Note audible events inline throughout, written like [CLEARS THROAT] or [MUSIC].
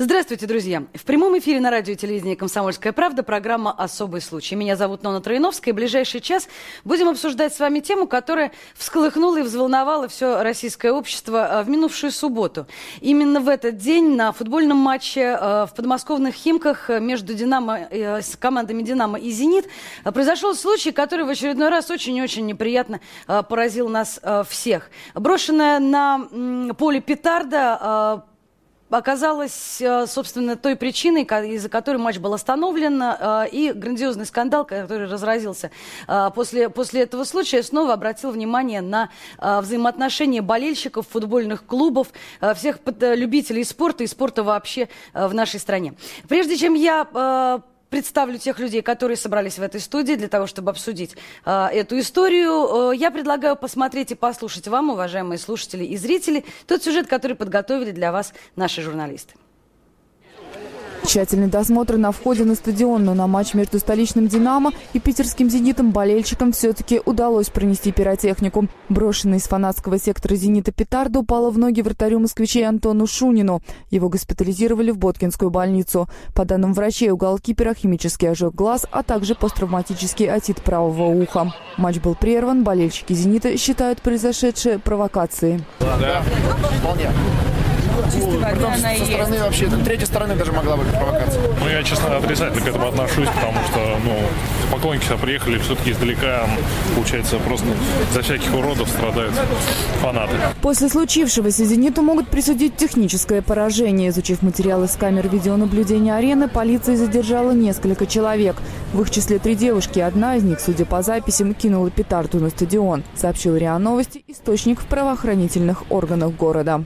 Здравствуйте, друзья. В прямом эфире на радио и телевидении «Комсомольская правда» программа «Особый случай». Меня зовут Нона Троиновская. И в ближайший час будем обсуждать с вами тему, которая всколыхнула и взволновала все российское общество э, в минувшую субботу. Именно в этот день на футбольном матче э, в подмосковных Химках между «Динамо», с командами «Динамо» и «Зенит» произошел случай, который в очередной раз очень-очень неприятно поразил нас всех. Брошенная на поле петарда оказалась, э, собственно, той причиной, из-за которой матч был остановлен, э, и грандиозный скандал, который разразился э, после, после этого случая, снова обратил внимание на взаимоотношения болельщиков, футбольных клубов, всех любителей спорта и спорта вообще в нашей стране. Прежде чем я представлю тех людей, которые собрались в этой студии для того, чтобы обсудить э, эту историю. Э, я предлагаю посмотреть и послушать вам, уважаемые слушатели и зрители, тот сюжет, который подготовили для вас наши журналисты. Тщательный досмотр на входе на стадион, но на матч между столичным «Динамо» и питерским «Зенитом» болельщикам все-таки удалось пронести пиротехнику. Брошенный из фанатского сектора «Зенита» петарда упала в ноги вратарю москвичей Антону Шунину. Его госпитализировали в Боткинскую больницу. По данным врачей, у голкипера химический ожог глаз, а также посттравматический отит правого уха. Матч был прерван, болельщики «Зенита» считают произошедшее провокацией. Да, вполне чистой воды Потом она со есть. стороны вообще, третьей стороны даже могла быть провокация. Ну, я, честно, отрицательно к этому отношусь, потому что, ну, поклонники сюда приехали все-таки издалека, получается, просто за всяких уродов страдают фанаты. После случившегося «Зениту» могут присудить техническое поражение. Изучив материалы с камер видеонаблюдения арены, полиция задержала несколько человек. В их числе три девушки. Одна из них, судя по записям, кинула петарду на стадион, сообщил РИА Новости, источник в правоохранительных органах города.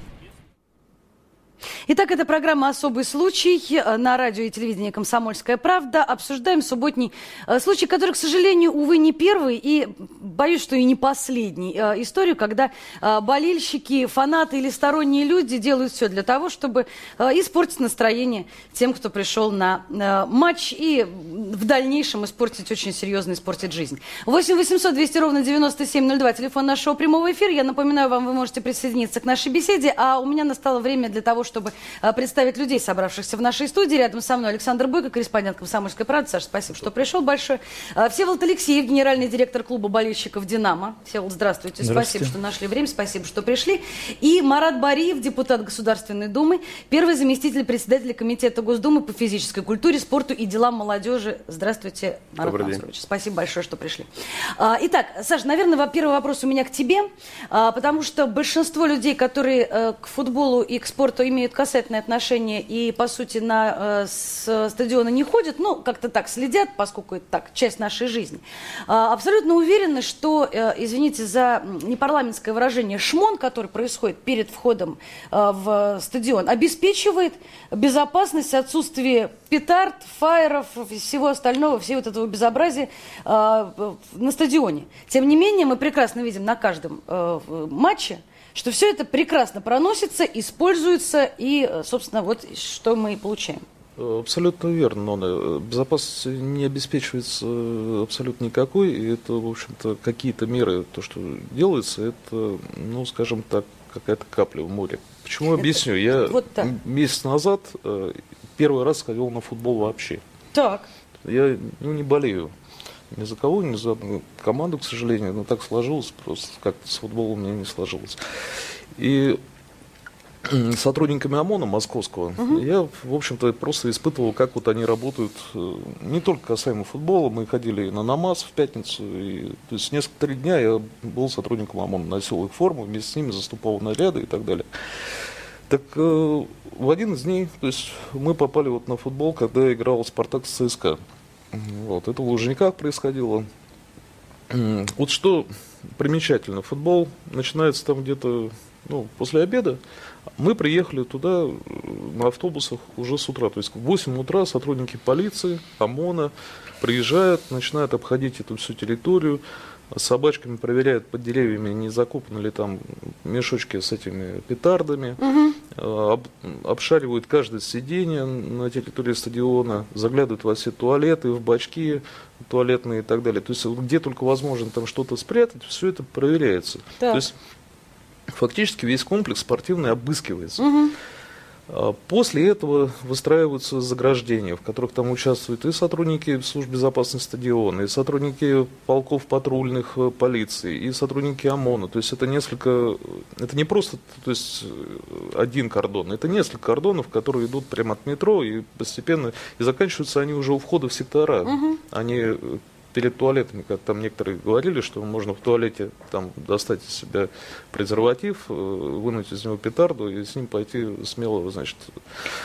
Итак, это программа «Особый случай» на радио и телевидении «Комсомольская правда». Обсуждаем субботний э, случай, который, к сожалению, увы, не первый и, боюсь, что и не последний. Э, историю, когда э, болельщики, фанаты или сторонние люди делают все для того, чтобы испортить настроение тем, кто пришел на матч и в дальнейшем испортить, очень серьезно испортить жизнь. 8 800 200 ровно 9702, телефон нашего прямого эфира. Я напоминаю вам, вы можете присоединиться к нашей беседе, а у меня настало время для того, чтобы а, представить людей, собравшихся в нашей студии. Рядом со мной Александр Бойко, корреспондент «Комсомольской правды». Саша, спасибо, что пришел большое. А, Всеволод Алексеев, генеральный директор клуба болельщиков «Динамо». Всеволод, здравствуйте. здравствуйте. Спасибо, что нашли время. Спасибо, что пришли. И Марат Бариев, депутат Государственной Думы, первый заместитель председателя Комитета Госдумы по физической культуре, спорту и делам молодежи. Здравствуйте, Марат Добрый Мансурович. День. Спасибо большое, что пришли. А, итак, Саша, наверное, первый вопрос у меня к тебе, потому что большинство людей, которые э, к футболу и к спорту имеют касательство, отрицательное отношение и, по сути, на э, с стадиона не ходят, ну, как-то так следят, поскольку это так, часть нашей жизни. А, абсолютно уверены, что, э, извините за непарламентское выражение, шмон, который происходит перед входом э, в стадион, обеспечивает безопасность, отсутствие петард, фаеров, всего остального, всего вот этого безобразия э, на стадионе. Тем не менее, мы прекрасно видим на каждом э, матче, что все это прекрасно проносится, используется, и, э, собственно, вот что мы и получаем. Абсолютно верно, но безопасность не обеспечивается э, абсолютно никакой, и это, в общем-то, какие-то меры, то, что делается, это, ну, скажем так, какая-то капля в море. Почему объясню? Я вот месяц назад э, первый раз ходил на футбол вообще. Так. Я ну, не болею ни за кого, ни за одну команду, к сожалению. Но так сложилось, просто как-то с футболом у меня не сложилось. И [CLEARS THROAT] сотрудниками ОМОНа московского, угу. я, в общем-то, просто испытывал, как вот они работают, э, не только касаемо футбола, мы ходили на намаз в пятницу, и, то есть несколько три дня я был сотрудником ОМОНа, носил их форму, вместе с ними заступал наряды и так далее. Так э, в один из дней, то есть мы попали вот на футбол, когда играл Спартак с ЦСКА. Вот, это в Лужниках происходило. Вот что примечательно, футбол начинается там где-то ну, после обеда. Мы приехали туда э, на автобусах уже с утра. То есть в 8 утра сотрудники полиции, ОМОНа приезжают, начинают обходить эту всю территорию, с собачками проверяют под деревьями, не закопаны ли там мешочки с этими петардами. Угу. Об, обшаривают каждое сиденье на территории стадиона, заглядывают во все туалеты, в бачки туалетные и так далее. То есть где только возможно там что-то спрятать, все это проверяется. Так. То есть фактически весь комплекс спортивный обыскивается. Угу. После этого выстраиваются заграждения, в которых там участвуют и сотрудники служб безопасности стадиона, и сотрудники полков патрульных э, полиции, и сотрудники ОМОНа. То есть это несколько, это не просто то есть, э, один кордон, это несколько кордонов, которые идут прямо от метро и постепенно, и заканчиваются они уже у входа в сектора. Угу. Они э, перед туалетами, как там некоторые говорили, что можно в туалете там достать из себя презерватив, э, вынуть из него петарду и с ним пойти смело, значит...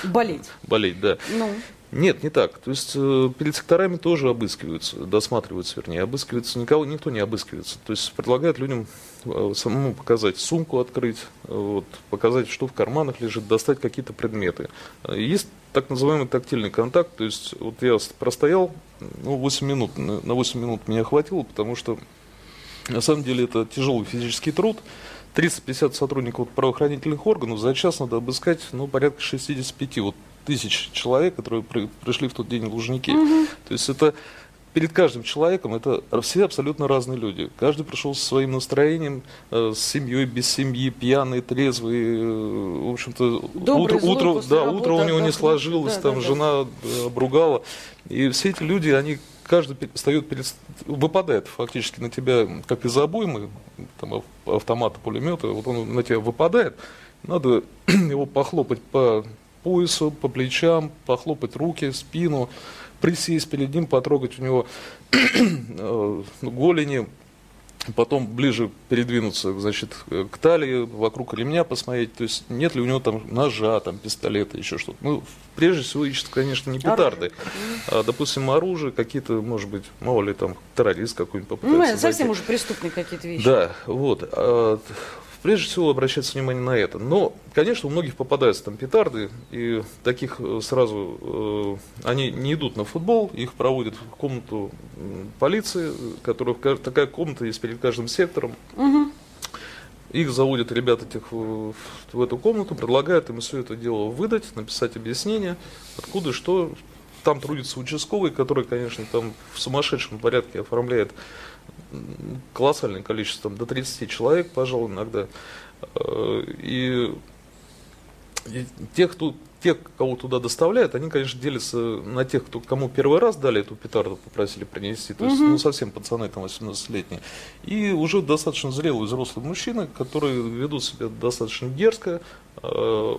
Болеть. Болеть, да. Ну. Нет, не так. То есть э, перед секторами тоже обыскиваются, досматриваются, вернее, обыскиваются, никого, никто не обыскивается. То есть предлагают людям э, самому показать сумку открыть, вот, показать, что в карманах лежит, достать какие-то предметы. Есть так называемый тактильный контакт, то есть вот я простоял, ну, 8 минут, на 8 минут меня хватило, потому что на самом деле это тяжелый физический труд, 350 сотрудников правоохранительных органов за час надо обыскать ну, порядка 65 вот, тысяч человек, которые при, пришли в тот день в Лужники. Угу. То есть это перед каждым человеком это все абсолютно разные люди. Каждый пришел со своим настроением, э, с семьей, без семьи, пьяный, трезвый. Э, в общем-то, утро, утро, да, утро у него да, не сложилось, да, там да, жена да. обругала. И все эти люди, они каждый встает перед, выпадает фактически на тебя, как из обоймы, там, автомата, пулемета, вот он на тебя выпадает, надо [CLEARS THROAT] его похлопать по поясу, по плечам, похлопать руки, спину, присесть перед ним, потрогать у него [CLEARS THROAT] э, голени, потом ближе передвинуться, значит, к талии, вокруг ремня посмотреть, то есть нет ли у него там ножа, там, пистолета, еще что-то. Ну, прежде всего ищут, конечно, не петарды, а, допустим, оружие, какие-то, может быть, мало ли там террорист какой-нибудь попытается. Ну, совсем уже преступные какие-то вещи. Да, вот. А, прежде всего обращаться внимание на это. Но, конечно, у многих попадаются там петарды, и таких э, сразу, э, они не идут на футбол, их проводят в комнату полиции, которая, такая комната есть перед каждым сектором. Угу. Их заводят ребята этих в, в эту комнату, предлагают им все это дело выдать, написать объяснение, откуда, что. Там трудится участковый, который, конечно, там в сумасшедшем порядке оформляет колоссальное количество, там, до 30 человек, пожалуй, иногда. Э, и, и тех, кто, тех, кого туда доставляют, они, конечно, делятся на тех, кто, кому первый раз дали эту петарду, попросили принести, то есть, угу. ну, совсем пацаны, там, 18-летние, и уже достаточно зрелые взрослые мужчины, которые ведут себя достаточно дерзко, э,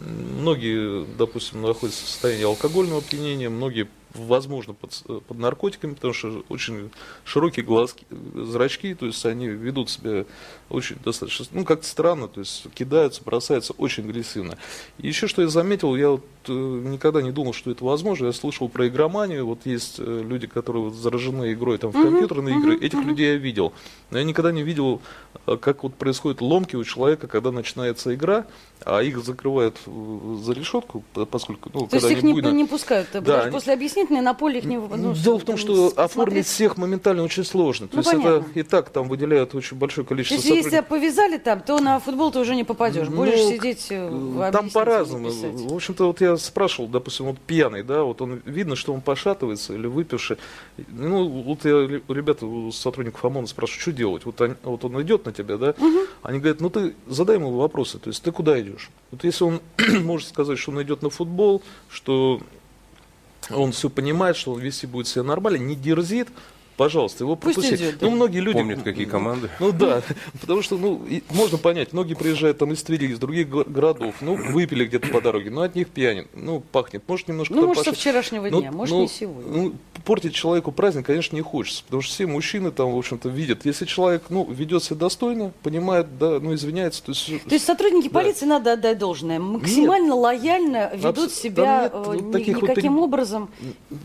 многие, допустим, находятся в состоянии алкогольного опьянения, многие возможно, под, под наркотиками, потому что очень широкие глазки, зрачки, то есть они ведут себя очень достаточно, ну, как-то странно, то есть кидаются, бросаются очень агрессивно. И еще что я заметил, я вот э, никогда не думал, что это возможно, я слышал про игроманию, вот есть э, люди, которые вот заражены игрой там, в компьютерные игры, этих людей я видел, но я никогда не видел, э, как вот происходит ломки у человека, когда начинается игра, а их закрывают за решетку, поскольку, ну, То когда есть их не, буйно... не пускают, да, даже после объяснительной на поле их не... Ну, Дело в том, что смотреть... оформить всех моментально очень сложно, то ну, есть понятно. это и так там выделяют очень большое количество если тебя повязали там, то на футбол ты уже не попадешь. Будешь ну, сидеть э, в Там по-разному. В общем-то, вот я спрашивал, допустим, вот пьяный, да, вот он видно, что он пошатывается или выпивший. Ну, вот я у ребят, у сотрудников ОМОНа спрашиваю, что делать? Вот, они, вот он идет на тебя, да, угу. они говорят, ну ты задай ему вопросы, то есть ты куда идешь? Вот если он [CLEARS THROAT] может сказать, что он идет на футбол, что он все понимает, что он вести будет себя нормально, не дерзит, пожалуйста, его пропустите. Ну, многие люди... Помнят, какие команды. Ну, да, [LAUGHS] потому что, ну, можно понять, многие приезжают там из Твери, из других городов, ну, выпили где-то по дороге, но от них пьянит, ну, пахнет, может, немножко... Ну, может, со вчерашнего ну, дня, может, ну, не сегодня. Ну, портить человеку праздник, конечно, не хочется, потому что все мужчины там, в общем-то, видят, если человек, ну, ведет себя достойно, понимает, да, ну, извиняется, то есть... То есть сотрудники да. полиции, надо отдать должное, максимально нет, лояльно ведут себя нет, э, таких никаким вот, образом...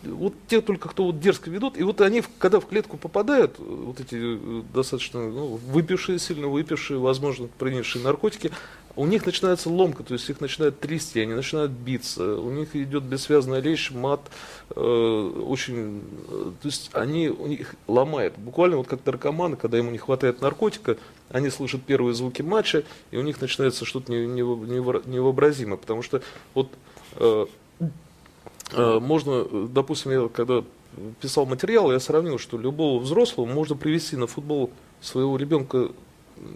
Вот те только, кто вот дерзко ведут, и вот они, когда в клетку попадают, э, вот эти э, достаточно ну, выпившие, сильно выпившие, возможно, принявшие наркотики, у них начинается ломка, то есть их начинают трясти, они начинают биться, у них идет бессвязная речь, мат, э, очень, э, то есть они, у них ломает. Буквально вот как наркоманы, когда ему не хватает наркотика, они слышат первые звуки матча, и у них начинается что-то невообразимое, потому что вот э, э, можно, допустим, я когда писал материал, я сравнил, что любого взрослого можно привести на футбол своего ребенка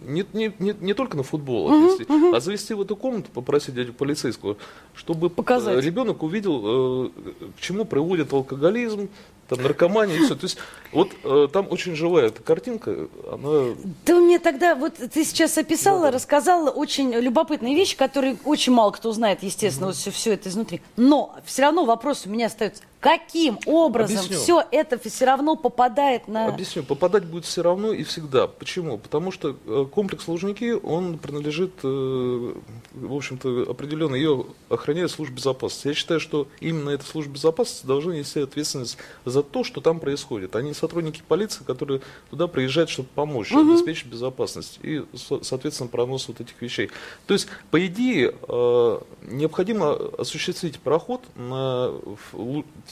не, не, не, не только на футбол uh-huh, отвести, uh-huh. а завести в эту комнату, попросить дядю полицейского, чтобы Показать. ребенок увидел, э, к чему приводит алкоголизм, там наркомания и все. То есть вот э, там очень живая эта картинка, она... Ты мне тогда, вот ты сейчас описала, да, да. рассказала очень любопытные вещи, которые очень мало кто знает, естественно, mm-hmm. вот все, все это изнутри. Но все равно вопрос у меня остается. Каким образом Объясню. все это все равно попадает на... Объясню. Попадать будет все равно и всегда. Почему? Потому что э, комплекс Лужники, он принадлежит, э, в общем-то, определенно, ее охраняет служба безопасности. Я считаю, что именно эта служба безопасности должна нести ответственность за то, что там происходит. Они сотрудники полиции, которые туда приезжают, чтобы помочь, угу. обеспечить безопасность и, соответственно, пронос вот этих вещей. То есть, по идее, э, необходимо осуществить проход на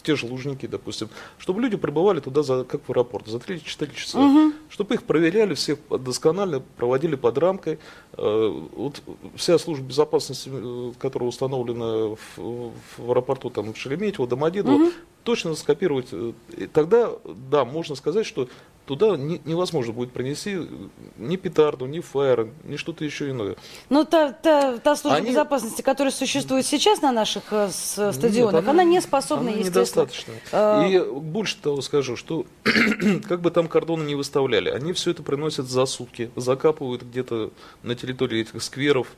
те же Лужники, допустим, чтобы люди прибывали туда, за, как в аэропорт, за 3-4 часа, угу. чтобы их проверяли, всех досконально проводили под рамкой. Э, вот вся служба безопасности, э, которая установлена в, в аэропорту там, в Шереметьево, Домодедово, угу. Точно скопировать. Э, тогда, да, можно сказать, что туда не, невозможно будет принести ни петарду, ни фаер, ни что-то еще иное. Но та, та, та служба Они... безопасности, которая существует сейчас на наших э, стадионах, Нет, она, она не способна, она естественно. недостаточно. А... И больше того скажу, что [CLEARS THROAT] как бы там кордоны не выставляли, они все это приносят за сутки, закапывают где-то на территории этих скверов,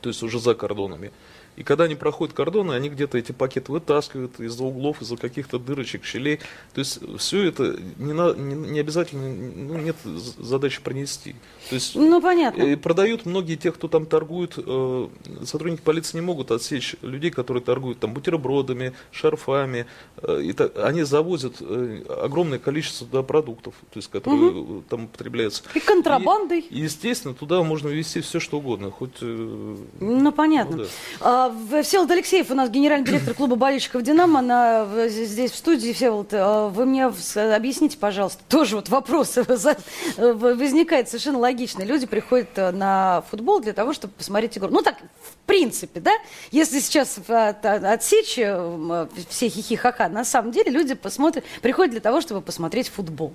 то есть уже за кордонами. И когда они проходят кордоны, они где-то эти пакеты вытаскивают из-за углов, из-за каких-то дырочек, щелей. То есть все это не, на, не, не обязательно, ну, нет задачи пронести. То есть ну, понятно. И продают многие те, кто там торгует, э, сотрудники полиции не могут отсечь людей, которые торгуют там бутербродами, шарфами. Э, и они завозят э, огромное количество да, продуктов, то есть, которые угу. там употребляются. И контрабандой. И, естественно, туда можно ввести все, что угодно. Хоть, э, ну, понятно. Ну, да. А, Всеволод Алексеев у нас генеральный директор клуба болельщиков «Динамо» на, здесь в студии. Всеволод, а, вы мне объясните, пожалуйста, тоже вот вопрос [LAUGHS] возникает совершенно логично. Люди приходят э, на футбол для того, чтобы посмотреть игру. Ну так, в принципе, да? Если сейчас отсечь э, все хихи-ха-ха, на самом деле люди посмотрят, приходят для того, чтобы посмотреть футбол.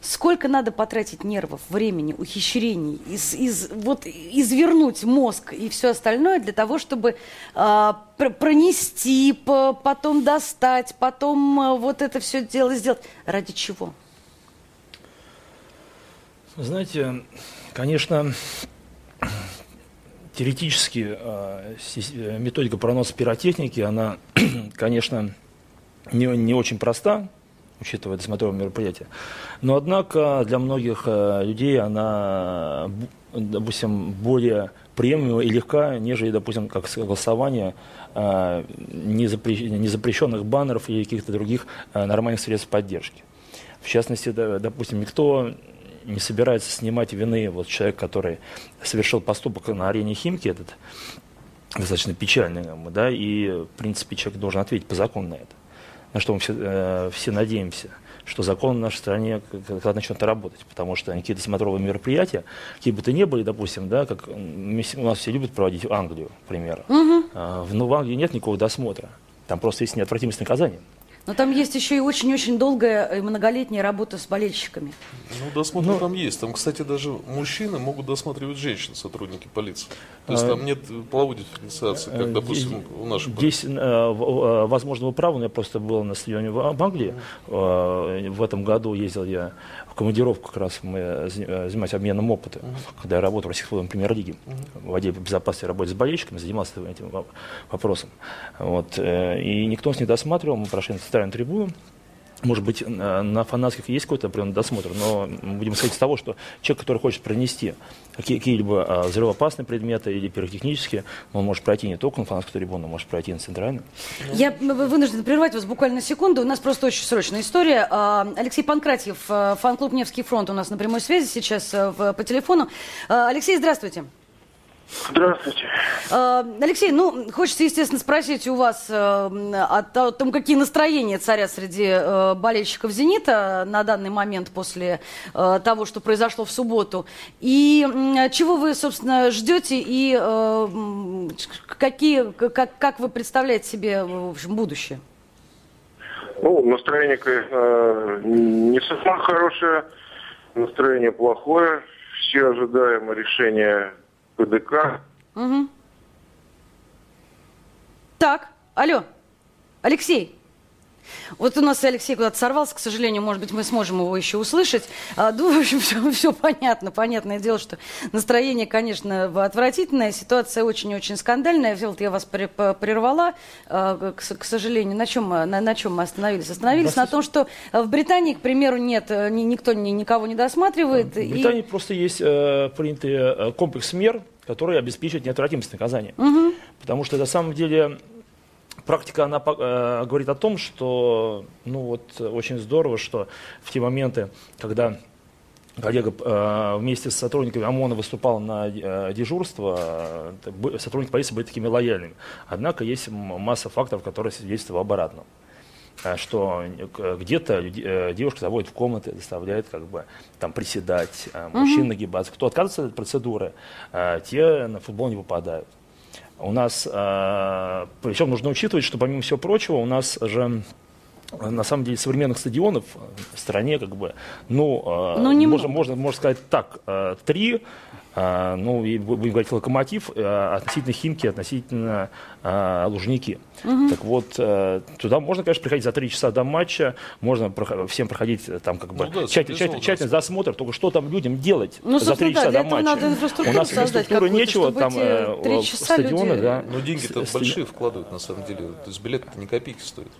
Сколько надо потратить нервов, времени, ухищрений, из, из, вот, извернуть мозг и все остальное для того, чтобы э, пронести, по, потом достать, потом э, вот это все дело сделать. Ради чего? Знаете, конечно, теоретически э, методика проноса пиротехники, она, [CLEARS THROAT] конечно, не, не очень проста, учитывая досмотровое мероприятие. Но, однако, для многих э, людей она, допустим, более приемлема и легка, нежели, допустим, как согласование э, незапрещенных баннеров или каких-то других э, нормальных средств поддержки. В частности, допустим, никто не собирается снимать вины вот человек, который совершил поступок на арене Химки, этот достаточно печальный, да, и, в принципе, человек должен ответить по закону на это на что мы все, э, все надеемся, что закон в нашей стране когда начнет работать, потому что какие-то смотровые мероприятия, какие бы то ни были, допустим, да, как у нас все любят проводить в Англию, к примеру, угу. но в Англии нет никакого досмотра, там просто есть неотвратимость наказания. Но там есть еще и очень-очень долгая и многолетняя работа с болельщиками. Ну, досмотр ну, там есть. Там, кстати, даже мужчины могут досматривать женщин, сотрудники полиции. То есть а, там нет половой дифференциации, как, допустим, у наших Здесь, э, э, возможно, вы правы, но я просто был на стадионе в Англии. Э, в этом году ездил я в командировку, как раз мы занимались обменом опыта, когда я работал в российской премьер-лиге, в отделе безопасности работе с болельщиками, занимался этим вопросом. Вот. И никто нас не досматривал, мы прошли на центральную трибуну, может быть, на фанатских есть какой-то определенный досмотр, но мы будем исходить из того, что человек, который хочет пронести какие-либо а, взрывоопасные предметы или пиротехнические, он может пройти не только на фанатскую трибуну, он может пройти на центральную. Я вынужден прервать вас буквально секунду. У нас просто очень срочная история. А, Алексей Панкратьев, а, фан-клуб «Невский фронт» у нас на прямой связи сейчас по телефону. Алексей, здравствуйте. Здравствуйте. Э, Алексей, ну, хочется, естественно, спросить у вас э, о том, какие настроения царят среди э, болельщиков «Зенита» на данный момент после того, что произошло в субботу. И чего вы, собственно, ждете и какие, как, как вы представляете себе в общем, будущее? Ну, настроение, конечно, не совсем хорошее, настроение плохое. Все ожидаем решения ПДК. Угу. Так, алло, Алексей. Вот у нас Алексей куда-то сорвался, к сожалению, может быть, мы сможем его еще услышать. А, ну, в общем, [LAUGHS] все, все понятно. Понятное дело, что настроение, конечно, отвратительное, ситуация очень-очень скандальная. Вот я вас прервала, а, к, сожалению. На чем, на, на чем мы остановились? Остановились на том, что в Британии, к примеру, нет, никто никого не досматривает. В Британии и... просто есть э, принятый э, комплекс мер, которые обеспечивают неотвратимость наказания. Угу. Потому что на самом деле практика, она э, говорит о том, что, ну вот, очень здорово, что в те моменты, когда коллега э, вместе с сотрудниками ОМОНа выступал на э, дежурство, э, сотрудники полиции были такими лояльными. Однако есть масса факторов, которые свидетельствуют об обратном э, что где-то э, девушка заводит в комнаты, заставляет как бы там приседать, мужчин нагибаться. Кто отказывается от процедуры, те на футбол не попадают. У нас, э, причем нужно учитывать, что помимо всего прочего, у нас же на самом деле современных стадионов в стране как бы, ну, э, ну не можно, можно, можно сказать так, э, три, ну, и будем говорить локомотив, а, относительно Химки, относительно а, Лужники. Угу. Так вот, э, туда можно, конечно, приходить за три часа до матча, можно всем проходить э, там как бы ну, да, тщательный, тщательный, тщательный досмотр, только что там людям делать ну, за три часа да, до матча? Надо У нас инфраструктуры нечего, там э, стадионы, люди... да. Но деньги-то большие вкладывают, на самом деле. То есть билет не копейки стоит.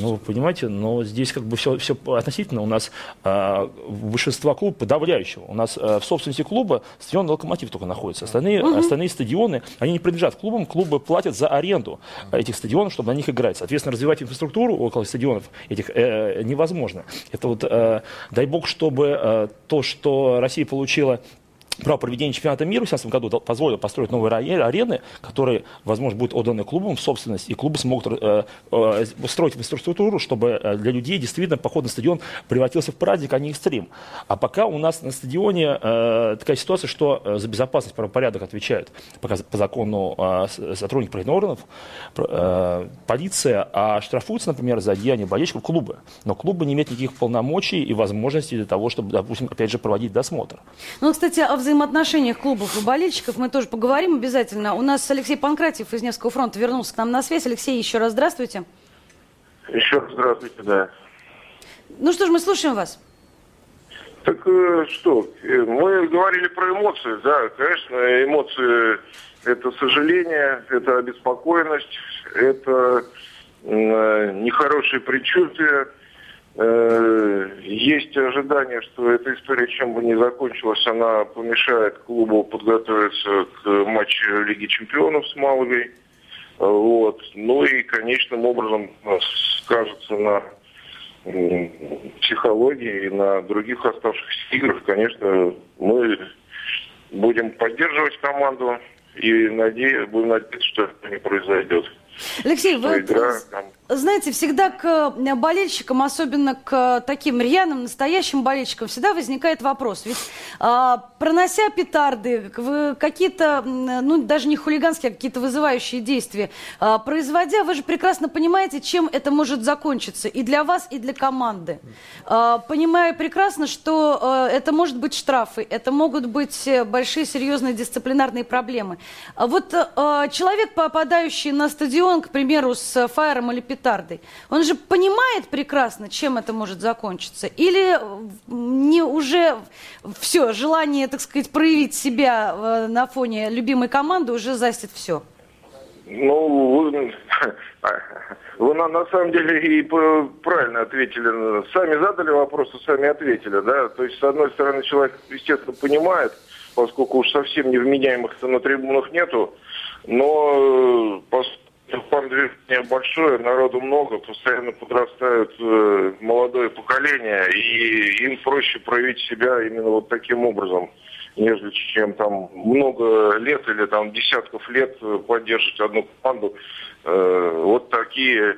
Ну, понимаете, но здесь как бы все, все относительно. У нас э, большинство клубов подавляющего. У нас э, в собственности клуба стадион «Локомотив» только находится. Остальные, угу. остальные стадионы, они не принадлежат клубам. Клубы платят за аренду этих стадионов, чтобы на них играть. Соответственно, развивать инфраструктуру около стадионов этих э, невозможно. Это вот, э, дай бог, чтобы э, то, что Россия получила право проведения чемпионата мира в 2017 году позволило построить новые арены, которые, возможно, будут отданы клубам в собственность, и клубы смогут э, э, строить инфраструктуру, чтобы э, для людей действительно поход на стадион превратился в праздник, а не экстрим. А пока у нас на стадионе э, такая ситуация, что э, за безопасность, правопорядок отвечают по, по закону э, сотрудники правоохранительных органов, э, полиция, а штрафуются, например, за деяния болельщиков клубы. Но клубы не имеют никаких полномочий и возможностей для того, чтобы, допустим, опять же, проводить досмотр. Ну, кстати, о взаимоотношениях клубов и болельщиков мы тоже поговорим обязательно. У нас Алексей Панкратьев из Невского фронта вернулся к нам на связь. Алексей, еще раз здравствуйте. Еще раз здравствуйте, да. Ну что ж, мы слушаем вас. Так э, что, э, мы говорили про эмоции, да, конечно, эмоции это сожаление, это обеспокоенность, это э, нехорошие предчувствия, есть ожидание, что эта история, чем бы ни закончилась, она помешает клубу подготовиться к матчу Лиги Чемпионов с Малогой. Вот. Ну и конечным образом скажется на психологии и на других оставшихся играх. Конечно, мы будем поддерживать команду и надеюсь, будем надеяться, что это не произойдет. Алексей, вы игра, там, знаете, всегда к э, болельщикам, особенно к таким рьяным, настоящим болельщикам, всегда возникает вопрос. Ведь а, пронося петарды, какие-то, ну, даже не хулиганские, а какие-то вызывающие действия, а, производя, вы же прекрасно понимаете, чем это может закончиться и для вас, и для команды. А, понимая прекрасно, что а, это может быть штрафы, это могут быть э, большие серьезные дисциплинарные проблемы. А вот а, человек, попадающий на стадион, к примеру, с фаером или петардом, петардой. Он же понимает прекрасно, чем это может закончиться. Или не уже все, желание, так сказать, проявить себя э, на фоне любимой команды уже застит все. Ну, [LAUGHS] вы, на, на самом деле и правильно ответили. Сами задали вопрос, сами ответили, да. То есть, с одной стороны, человек, естественно, понимает, поскольку уж совсем невменяемых на трибунах нету, но движение большое, народу много, постоянно подрастают э, молодое поколение, и им проще проявить себя именно вот таким образом, нежели чем там много лет или там десятков лет поддерживать одну команду. Э, вот такие,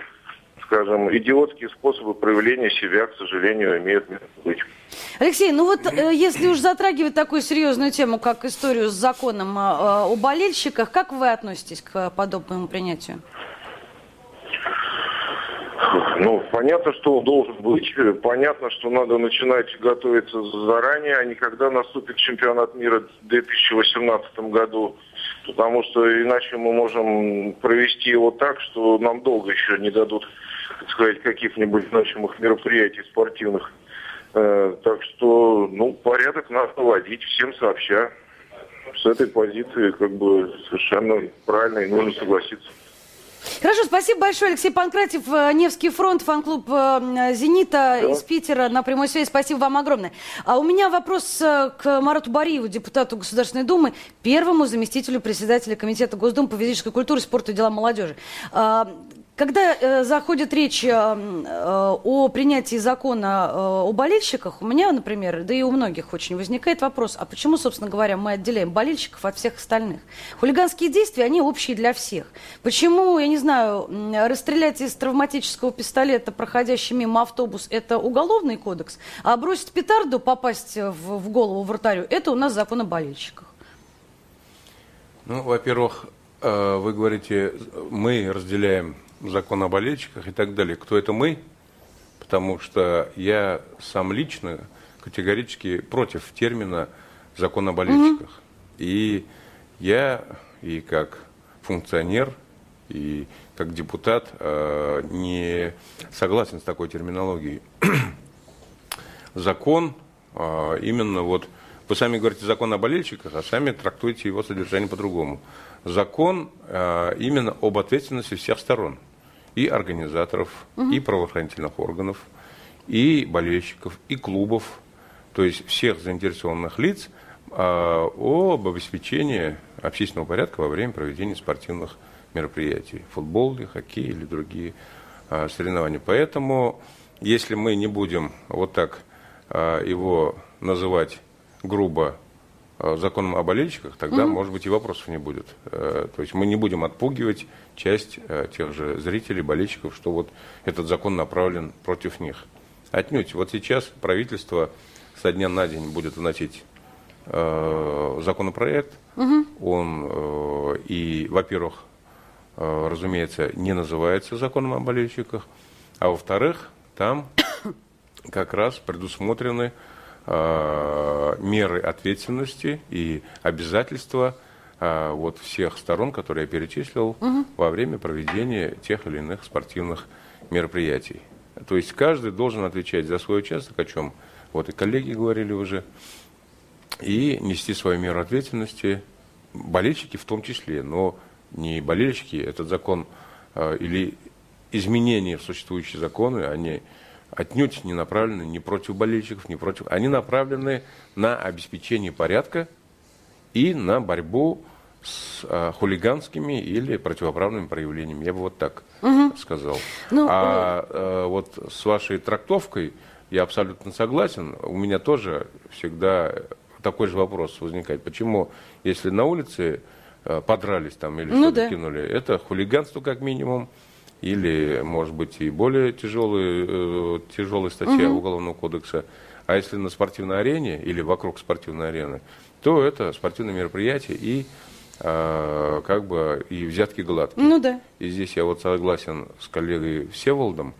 скажем, идиотские способы проявления себя, к сожалению, имеют быть. Алексей, ну вот э, если уж затрагивать такую серьезную тему, как историю с законом э, о болельщиках, как вы относитесь к подобному принятию? Ну, понятно, что он должен быть. Понятно, что надо начинать готовиться заранее, а не когда наступит чемпионат мира в 2018 году. Потому что иначе мы можем провести его так, что нам долго еще не дадут, так сказать, каких-нибудь значимых мероприятий спортивных. Э, так что, ну, порядок надо вводить всем сообща. С этой позиции, как бы, совершенно правильно и нужно согласиться. Хорошо, спасибо большое, Алексей Панкратев, э, Невский фронт, фан-клуб э, «Зенита» да. из Питера на прямой связи. Спасибо вам огромное. А у меня вопрос к Марату Бариеву, депутату Государственной Думы, первому заместителю председателя Комитета Госдумы по физической культуре, спорту и делам молодежи. Когда э, заходит речь э, э, о принятии закона э, о болельщиках, у меня, например, да и у многих очень возникает вопрос, а почему, собственно говоря, мы отделяем болельщиков от всех остальных? Хулиганские действия, они общие для всех. Почему, я не знаю, расстрелять из травматического пистолета проходящий мимо автобус – это уголовный кодекс, а бросить петарду, попасть в, в голову вратарю – это у нас закон о болельщиках? Ну, во-первых, э, вы говорите, мы разделяем закон о болельщиках и так далее. Кто это мы? Потому что я сам лично категорически против термина закон о болельщиках. Mm-hmm. И я и как функционер, и как депутат э, не согласен с такой терминологией. [CLEARS THROAT] закон э, именно вот, вы сами говорите закон о болельщиках, а сами трактуете его содержание по-другому. Закон э, именно об ответственности всех сторон и организаторов, угу. и правоохранительных органов, и болельщиков, и клубов, то есть всех заинтересованных лиц а, об обеспечении общественного порядка во время проведения спортивных мероприятий, футбол, хоккей или другие а, соревнования. Поэтому, если мы не будем вот так а, его называть грубо законом о болельщиках, тогда, угу. может быть, и вопросов не будет. Э, то есть мы не будем отпугивать часть э, тех же зрителей, болельщиков, что вот этот закон направлен против них. Отнюдь. Вот сейчас правительство со дня на день будет вносить законопроект. Угу. Он и, во-первых, разумеется, не называется законом о болельщиках, а во-вторых, там [COUGHS] как раз предусмотрены Э, меры ответственности и обязательства э, вот всех сторон, которые я перечислил, угу. во время проведения тех или иных спортивных мероприятий. То есть каждый должен отвечать за свой участок, о чем вот и коллеги говорили уже, и нести свою меру ответственности, болельщики в том числе, но не болельщики, этот закон э, или изменения в существующие законы, они отнюдь не направлены ни против болельщиков, ни против... Они направлены на обеспечение порядка и на борьбу с а, хулиганскими или противоправными проявлениями. Я бы вот так угу. сказал. Ну, а э... вот с вашей трактовкой я абсолютно согласен. У меня тоже всегда такой же вопрос возникает. Почему, если на улице э, подрались там или ну, что-то да. кинули, это хулиганство как минимум, или, может быть, и более тяжелые, э, тяжелая статья угу. Уголовного кодекса. А если на спортивной арене или вокруг спортивной арены, то это спортивное мероприятие и э, как бы и взятки гладкие. Ну да. И здесь я вот согласен с коллегой Всеволодом.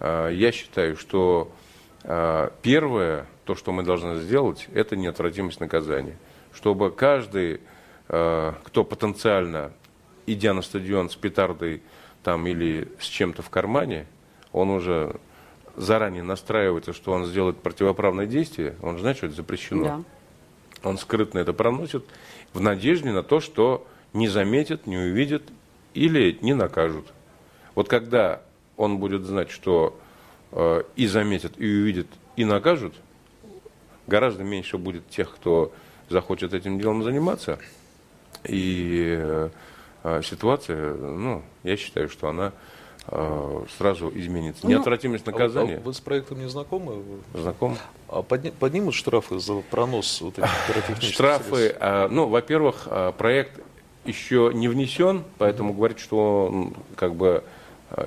Э, я считаю, что э, первое, то, что мы должны сделать, это неотвратимость наказания. Чтобы каждый, э, кто потенциально, идя на стадион с петардой, там или с чем-то в кармане, он уже заранее настраивается, что он сделает противоправное действие, он знает, что это запрещено. Да. Он скрытно это проносит в надежде на то, что не заметят, не увидят или не накажут. Вот когда он будет знать, что э, и заметят, и увидят, и накажут, гораздо меньше будет тех, кто захочет этим делом заниматься. И э, ситуация, ну, я считаю, что она э, сразу изменится. Ну, Неотвратимость а наказания. а вы с проектом не знакомы? Знаком. А подни- поднимут штрафы за пронос вот этих [LAUGHS] Штрафы, а, ну, во-первых, а, проект еще не внесен, поэтому говорить, что м, как бы а,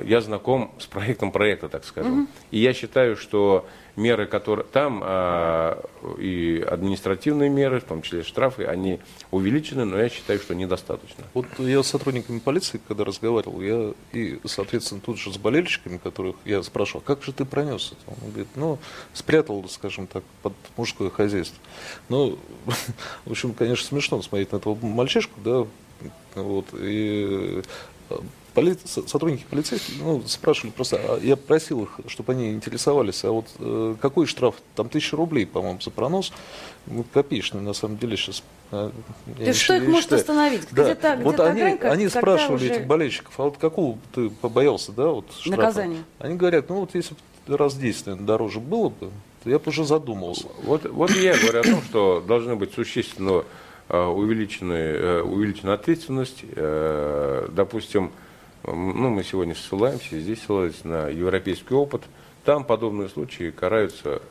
я знаком с проектом проекта, так скажем. И я считаю, что меры, которые там а, и административные меры, в том числе штрафы, они увеличены, но я считаю, что недостаточно. Вот я с сотрудниками полиции, когда разговаривал, я и, соответственно, тут же с болельщиками, которых я спрашивал, как же ты пронес это? Он говорит, ну, спрятал, скажем так, под мужское хозяйство. Ну, [LAUGHS] в общем, конечно, смешно смотреть на этого мальчишку, да, вот, и э, поли- со- сотрудники полицейских, ну, спрашивали просто, а я просил их, чтобы они интересовались, а вот э, какой штраф, там тысяча рублей, по-моему, за пронос, ну, копеечный, на самом деле, сейчас. То есть что их может остановить? Да. Где-то- вот где-то они, грань, они спрашивали уже- этих болельщиков, а вот какого ты побоялся, да, вот штрафа? Наказания. Они говорят, ну вот если бы раз 10, наверное, дороже было бы, то я бы уже задумался. Вот, вот и я говорю о том, что должны быть существенно э, увеличены, э, увеличена ответственность. Э, Допустим, ну, мы сегодня ссылаемся, здесь ссылались на европейский опыт. Там подобные случаи караются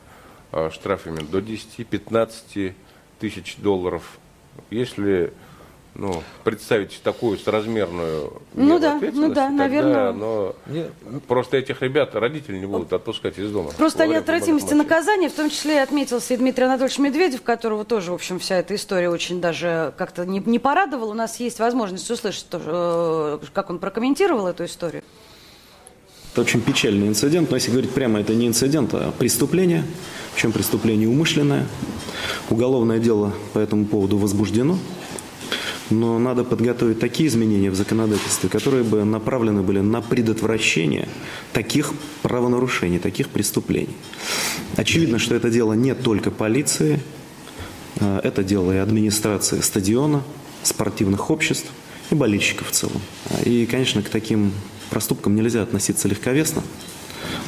э, штрафами до 10-15 тысяч долларов. Если ну, представить такую соразмерную Ну да, ну да, наверное. но просто этих ребят родители не будут отпускать из дома. Просто о Говоря, неотвратимости наказания, в том числе и отметился и Дмитрий Анатольевич Медведев, которого тоже, в общем, вся эта история очень даже как-то не, не порадовала. У нас есть возможность услышать, тоже, э, как он прокомментировал эту историю. Это очень печальный инцидент, но если говорить прямо, это не инцидент, а преступление, причем преступление умышленное. Уголовное дело по этому поводу возбуждено, но надо подготовить такие изменения в законодательстве, которые бы направлены были на предотвращение таких правонарушений, таких преступлений. Очевидно, что это дело не только полиции, а это дело и администрации стадиона, спортивных обществ и болельщиков в целом. И, конечно, к таким проступкам нельзя относиться легковесно.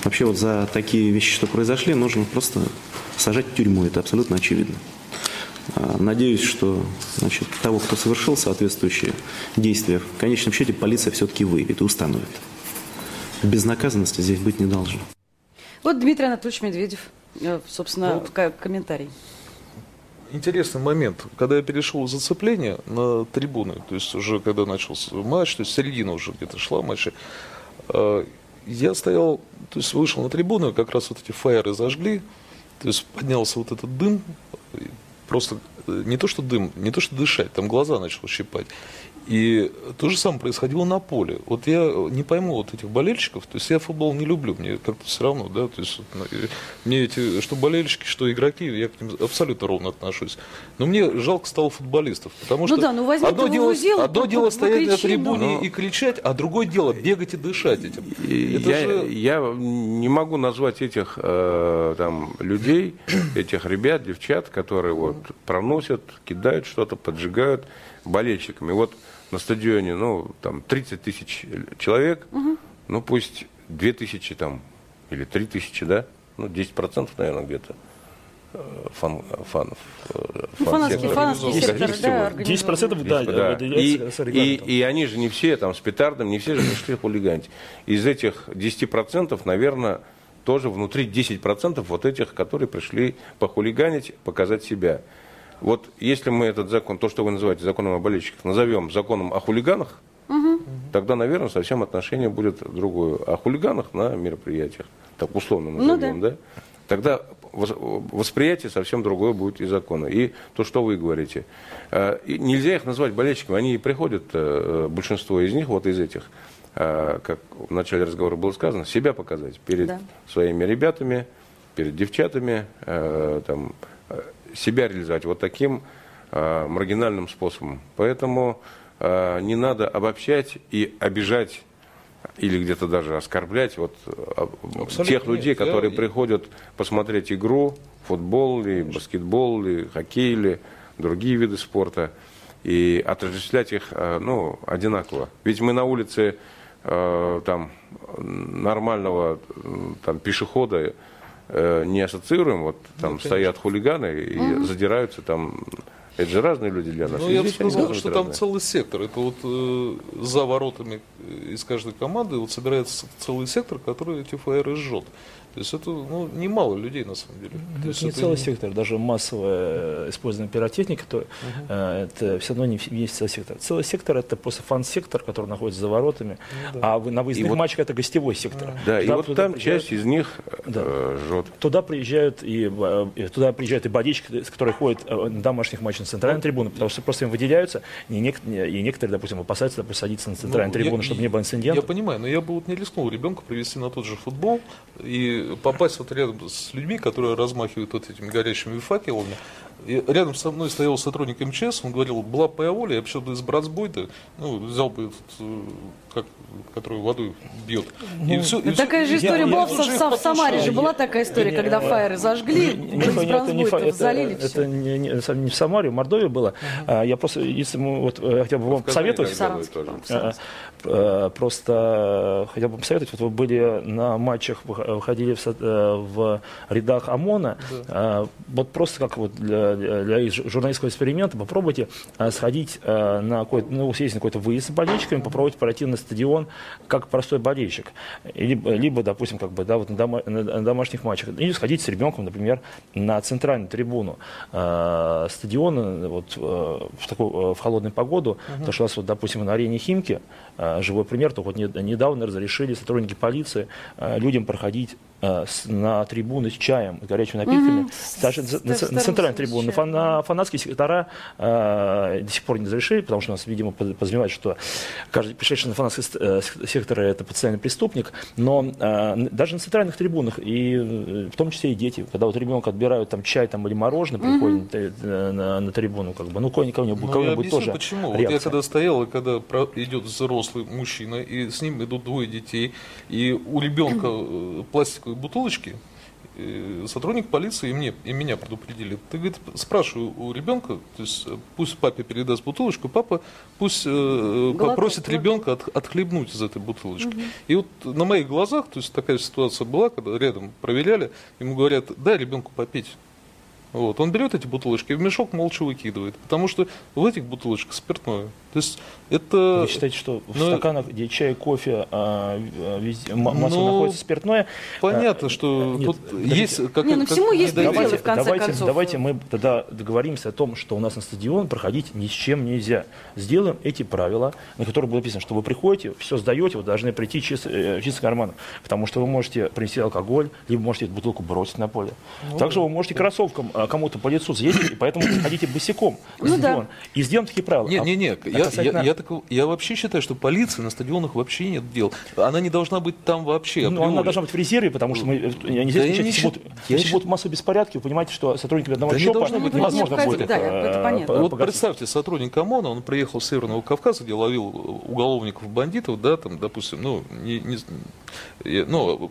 Вообще вот за такие вещи, что произошли, нужно просто сажать в тюрьму, это абсолютно очевидно. А, Надеюсь, что значит, того, кто совершил соответствующие действия, в конечном счете полиция все-таки выявит и установит. Безнаказанности здесь быть не должно. Вот Дмитрий Анатольевич Медведев, э, собственно, ка- комментарий. Интересный момент. Когда я перешел из зацепления на трибуны, то есть уже когда начался матч, то есть середина уже где-то шла матча, э, я стоял, то есть вышел на трибуну, как раз вот эти фаеры зажгли, то есть поднялся вот этот дым, просто э, не то что дым, не то что дышать, там глаза начало щипать. И то же самое происходило на поле. Вот я не пойму вот этих болельщиков, то есть я футбол не люблю, мне как-то все равно, да, то есть ну, мне эти, что болельщики, что игроки, я к ним абсолютно ровно отношусь. Но мне жалко стало футболистов, потому Ну что да, ну одно дело, дела, одно дело стоять на трибуне ну. и кричать, а другое дело бегать и дышать этим. Это я, же- я не могу назвать этих э, там, людей, этих ребят, девчат, которые вот проносят, кидают что-то, поджигают болельщиками. Вот на стадионе, ну, там 30 тысяч человек, ну, пусть 2 тысячи там, или 3 тысячи, да, ну, 10 процентов, наверное, где-то э, фан, фанов. э, Ну, фанатские Из секторы, них да, всего. организованы. 10% да, Да. выделяется И, с и, и они же не все там с петардом, не все же пришли хулиганить. Из этих 10%, наверное, тоже внутри 10% вот этих, которые пришли похулиганить, показать себя. Вот если мы этот закон, то, что вы называете законом о болельщиках, назовем законом о хулиганах, тогда, наверное, совсем отношение будет другое. О хулиганах на мероприятиях, так условно Ну назовем, да. Тогда вос- восприятие совсем другое будет и закона. И то, что вы говорите. Э, и Нельзя их назвать болельщиками. Они и приходят, э, большинство из них, вот из этих, э, как в начале разговора было сказано, себя показать перед Да. своими ребятами, перед девчатами, э, там, э, себя реализовать вот таким э, маргинальным способом. Поэтому э, не надо обобщать и обижать или где-то даже оскорблять вот, э, Абсолютно тех людей, нет. Я- которые приходят посмотреть игру, футбол или баскетбол, или хоккей, или другие виды спорта, и отождествлять их э, ну, одинаково. Ведь мы на улице э, там, нормального там, пешехода э, не ассоциируем, вот там стоят хулиганы и задираются там Это же разные люди для нас. Ну, И я бы сказал, что быть там разные. целый сектор. Это вот э, за воротами из каждой команды вот собирается целый сектор, который эти фаеры жжет. То есть это ну, немало людей на самом деле. То есть Это не это целый сектор, даже массовое э, использование пиротехники, то э, это все равно не в- есть целый сектор. Целый сектор это просто фан-сектор, который находится за воротами, а вы- на выездных вот- матчах это гостевой сектор. Да, и Туда- вот туда там приезжают- часть из них Да. э, жжет. Туда приезжают и, э, и туда приезжают и болельщики, с которых ходят э, на домашних матчах на центральной трибуне, потому что просто им выделяются, и, нек- и некоторые, допустим, опасаются допустим, садиться на центральную Ну, я- трибуну, чтобы не было Я инцидентов. понимаю, но я бы вот не рискнул ребенка привести на тот же футбол и попасть вот рядом с людьми, которые размахивают вот этими горящими факелами. И рядом со мной стоял сотрудник МЧС, он говорил, была бы моя воля, я бы сейчас бы из братсбойда, ну, взял бы этот, э, как, который водой бьет. и Ну, всё- и Да такая же и- история я- была я в, же Са- в Самаре же была такая история, Не, когда э, фаеры зажгли, Не- не- из не- не- это, залили это все. не, не- деле не в Самаре, в Мордовии было. А, я просто, если мы вот э, хотя бы вам В посоветовать. Э, Просто хотел бы посоветовать, вот вы были на матчах, вы- выходили в, в рядах ОМОНа, э, вот просто как вот для, для- для жу- журналистского эксперимента попробуйте э, сходить э, на какой-то, ну, съездить на какой-то выезд с болельщиками, попробовать пройти на стадион как простой болельщик. Либо, либо допустим, как бы, да, вот на, дома- на- домашних матчах. Или сходить с ребенком, например, на центральную трибуну э, стадиона вот, э, в, такую, э, в холодную погоду. Потому что у нас, вот, допустим, на арене Химки, э, живой пример, только вот не- недавно разрешили сотрудники полиции э, людям проходить э, на трибуны с чаем, с горячими напитками. Даже С- на, на- центральной трибуне. На, фанатские сектора э, до сих пор не разрешили, потому что у нас, видимо, под- подразумевают, что каждый пришедший на фанатский э, сектор это потенциальный преступник. Но э, даже на центральных трибунах, и э, в том числе и дети, когда вот ребенка отбирают там чай там, или мороженое, приходит э, на, на трибуну, как бы, ну, кого-нибудь, Ну, объясню, тоже почему. Вот я реакция. когда стоял, и когда идет взрослый мужчина, и с ним идут двое детей, и у ребенка э, пластиковые бутылочки, э, сотрудник полиции и, мне, и меня предупредили. Ты, говорит, спрашиваю у ребенка, то есть э, пусть папе передаст бутылочку, папа пусть э, попросит ребенка от- отхлебнуть из этой бутылочки. И вот на моих глазах, то есть такая ситуация была, когда рядом проверяли, ему говорят, дай ребенку попить. Вот. Он берет эти бутылочки и в мешок молча выкидывает. Потому что в этих бутылочках спиртное. То есть это... Вы считаете, что в Ну, стаканах, где чай, кофе, а, а, везде, м- массово Ну, находится спиртное? Понятно, а, что нет, тут подождите. есть... Как, Не, ну как- всему есть пределы, давайте, в конце давайте, концов. давайте мы тогда договоримся о том, что у нас на стадион проходить ни с чем нельзя. Сделаем эти правила, на которых было написано, что вы приходите, все сдаете, вы должны прийти чист, э, чистым карманом. Потому что вы можете принести алкоголь, либо можете эту бутылку бросить на поле. Ну Также вы можете кроссовком а, кому-то по лицу съездить, и поэтому приходите босиком на Ну да. стадион. И сделаем такие правила. Не, А- не, не, а я, я, касательно- я, так- я вообще считаю, что полиции на стадионах вообще нет дел. Она не должна быть там вообще. Ну, она должна быть в резерве, потому что мы, э, я не Да знаю, я если, не будут, я если счит- будут массовые беспорядки, вы понимаете, что сотрудники одного Да не ЧОПа должно быть невозможно необходимо, будет да, их, это э, понятно. по- Вот погасить. представьте, сотрудник ОМОНа, он приехал с Северного Кавказа, где ловил уголовников, бандитов, да, там, допустим, ну, не, не- э, ну,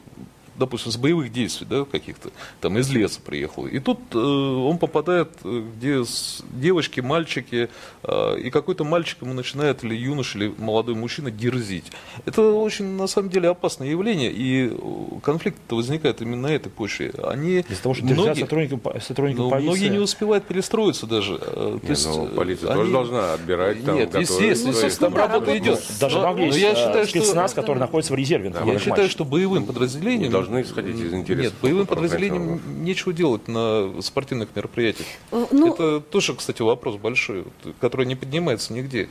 допустим, с боевых действий, да, каких-то, там, из леса приехал. И тут э, он попадает, э, где с- девочки, мальчики, э, и какой-то мальчик ему начинает, или юноша, или молодой мужчина дерзить. Это очень, на самом деле, опасное явление, и э, конфликт возникает именно на этой почве. Они, Из-за того, что дерзят многие- сотрудникам, сотрудникам ну, полиции. многие не успевают перестроиться даже. э, то есть, ну, полиция они- тоже должна отбирать, там, Нет, естественно, естественно, там Ну, работа идет. Даже э, считаю, спецназ, что... который находится в резерве. Да, Я в считаю, что боевым подразделениям... Должны исходить из интересов Нет, боевым подразделениям нечего делать на спортивных мероприятиях. Э, Ну, Это тоже, кстати, вопрос большой, который не поднимается нигде.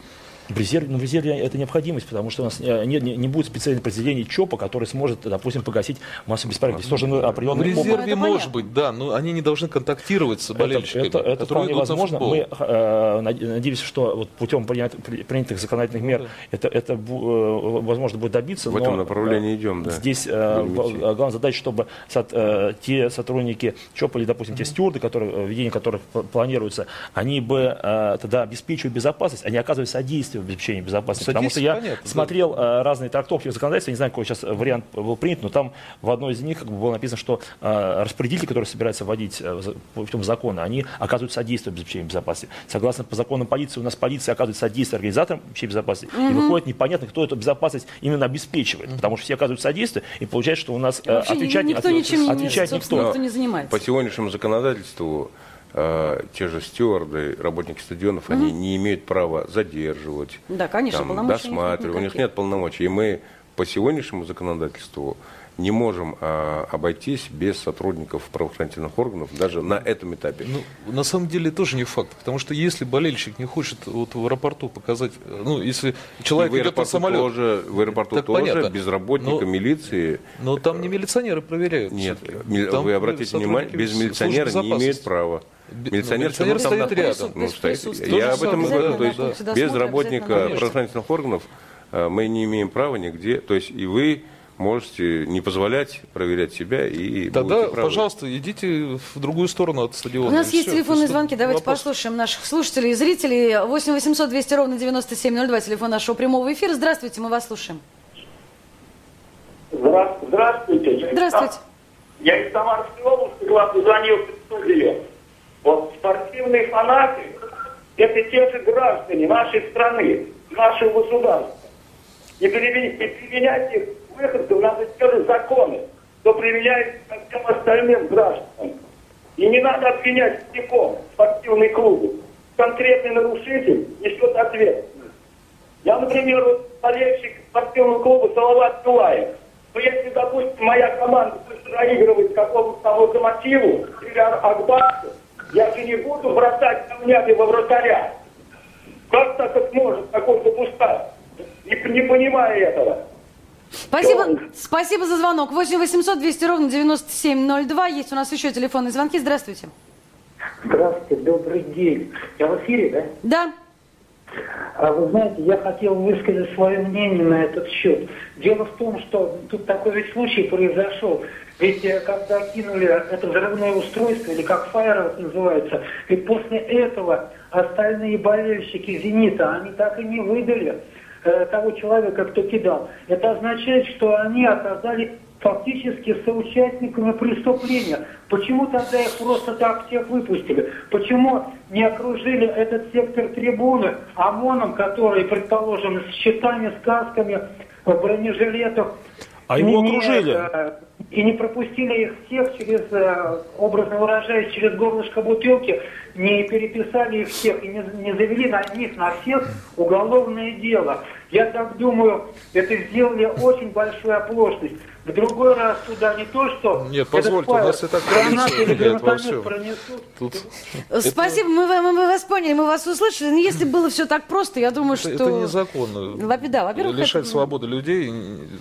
В резерве, ну, в резерве это необходимость, потому что у нас э, не, не, не будет специального подразделения ЧОПа, который сможет, допустим, погасить массу беспорядков. Здесь тоже ну, В определенный опыт. резерве это может понятно. быть, да, но они не должны контактировать с Это, болельщиками, это, это которые вполне возможно. Мы э, над- надеемся, что вот путем принят- при- принятых законодательных мер Ну это, это э, возможно будет добиться. В этом но, направлении э, идем, да. Здесь э, в- э, главная задача, чтобы сот- э, те сотрудники ЧОПа или, допустим, те стюарды, которые, введение которых планируется, они бы э, тогда обеспечивают безопасность, они оказывают содействие в обеспечении безопасности. Потому что я понятно, да. смотрел э, разные трактовки в законодательстве, не знаю, какой сейчас вариант был принят, но там в одной из них как бы было написано, что э, распорядители, которые собираются вводить э, путем закона, они оказывают содействие в обеспечении безопасности. Согласно по законам полиции, у нас полиция оказывает содействие организаторам обеспечения безопасности, и выходит непонятно, кто эту безопасность именно обеспечивает, потому что все оказывают содействие, и получается, что у нас отвечать, никто ничем не, отвечает собственно, никто. никто не занимается. По сегодняшнему законодательству э, те же стюарды, работники стадионов, они не имеют права задерживать, Да, конечно, там, полномочий у них нет досматривать. У них нет полномочий. И мы по сегодняшнему законодательству не можем а, обойтись без сотрудников правоохранительных органов даже на этом этапе. Ну, на самом деле тоже не факт, потому что если болельщик не хочет вот в аэропорту показать, э, ну, если человек И в идет на самолет, тоже, в аэропорту Так тоже понятно. без работника Но- милиции. но там не милиционеры проверяют. Нет, ми- Там вы обратите внимание, без милиционера не имеет права. Милиционер, ну, милиционер стоит рядом. Ну, стоит. Я об этом говорю. да, То есть да, без смотрят, работника правоохранительных органов э, мы не имеем права нигде. То есть и вы можете не позволять проверять себя и Тогда, пожалуйста, идите в другую сторону от стадиона. У нас есть всё. телефонные Просто звонки. Давайте вопрос. послушаем наших слушателей и зрителей. 8 800 200 ровно 9702, телефон нашего прямого эфира. Здравствуйте, мы вас слушаем. Здра- Здравствуйте. Здравствуйте. Я из Самарской области, к вам звонил в студию. Вот спортивные фанаты – это те же граждане нашей страны, нашего государства. И, применять, и применять их выходцев надо те же законы, что применяют ко всем остальным гражданам. И не надо обвинять целиком спортивные клубы. Конкретный нарушитель несет ответственность. Я, например, вот болельщик спортивного клуба Салават Тулаев. Но если, допустим, моя команда будет проигрывать какому-то там локомотиву или Акбарсу, я же не буду бросать камнями во вратаря. Как так это может такой допускать? Не, не понимая этого. Спасибо, спасибо за звонок. 8 800 200 ровно 9702. Есть у нас еще телефонные звонки. Здравствуйте. Здравствуйте, добрый день. Я в эфире, да? Да. А вы знаете, я хотел высказать свое мнение на этот счет. Дело в том, что тут такой ведь случай произошел. Ведь э, когда кинули это взрывное устройство, или как фаерворк называется, и после этого остальные болельщики «Зенита», они так и не выдали э, того человека, кто кидал. Это означает, что они оказались фактически соучастниками преступления. Почему тогда их просто так всех выпустили? Почему не окружили этот сектор трибуны ОМОНом, который, предположим, с щитами, с касками, в бронежилетах? А его Не, окружили. э, И не пропустили их всех через, э, образно выражаясь, через горлышко бутылки, не переписали их всех и не, не завели на них, на всех уголовное дело. Я так думаю, это сделали очень большую оплошность. В другой раз туда не то, что... Нет, позвольте, у нас и так во всем. пронесут. Тут Спасибо, мы, мы- мы вас поняли, мы вас услышали. Но если было все так просто, я думаю, это, что... это незаконно. Да, во-первых, лишать это- свободы людей,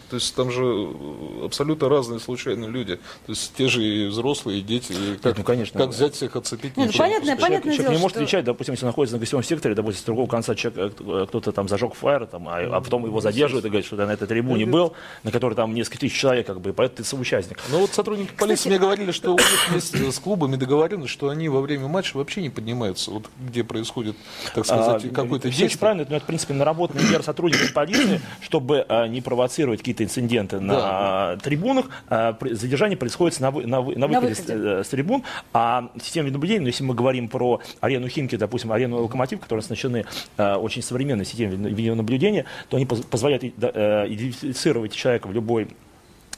то есть там же э, абсолютно разные случайные люди, то есть те же и взрослые, и дети, и как, ну, конечно. как взять всех отцепить? Нет, не понятно, понятное Человек дело, не может что- отвечать, допустим, если находится на гостевом секторе, допустим, с другого конца человек, э, кто-то там зажег фаер, там, а, а потом его задерживают и говорят, что ты на этой трибуне был, на которой там несколько тысяч человек, как бы, и поэтому ты соучастник. Ну вот сотрудники полиции мне говорили, что у них есть э, с клубами договоренность, что они во время матча вообще не поднимаются, вот где происходит, так сказать, А, какой-то все очень действие. правильно, но это, в принципе, наработанная мера сотрудников полиции, чтобы а, не провоцировать какие-то инциденты на а, трибунах. А, при- задержание происходит на, вы- на, вы- на выходе с, выходе. э, с трибун, а система видеонаблюдения, ну, если мы говорим про арену Химки, допустим, арену Локомотив, которые оснащены э, очень современной системой видео- видеонаблюдения, то они поз- позволяют да, э, идентифицировать человека в любой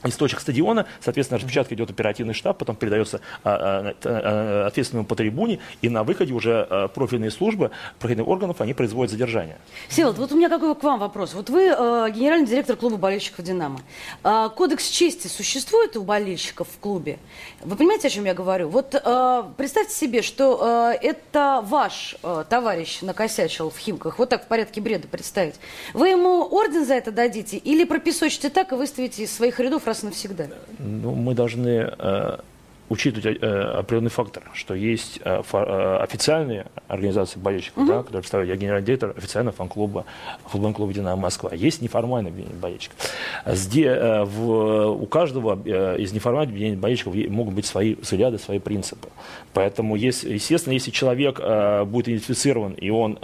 источник стадиона, соответственно, распечатка идет оперативный штаб, потом передается а, а, а, ответственному по трибуне, и на выходе уже профильные службы, профильных органов, они производят задержание. Всеволод, вот у меня какой к вам вопрос. Вот вы э, генеральный директор клуба болельщиков «Динамо». А, кодекс чести существует у болельщиков в клубе? Вы понимаете, о чем я говорю? Вот э, представьте себе, что э, это ваш э, товарищ накосячил в Химках. Вот так в порядке бреда представить. Вы ему орден за это дадите или пропесочите так и выставите из своих рядов раз и навсегда? Ну, мы должны э, учитывать э, определенный фактор, что есть э, э, официальные организации болельщиков, да, которые представляют, я генеральный директор официального фан-клуба, футбольного клуба «Динамо Москва». Есть неформальные объединения болельщиков. Где, в, у каждого из неформальных объединений болельщиков могут быть свои взгляды, свои принципы. Поэтому, если, естественно, если человек будет идентифицирован, и он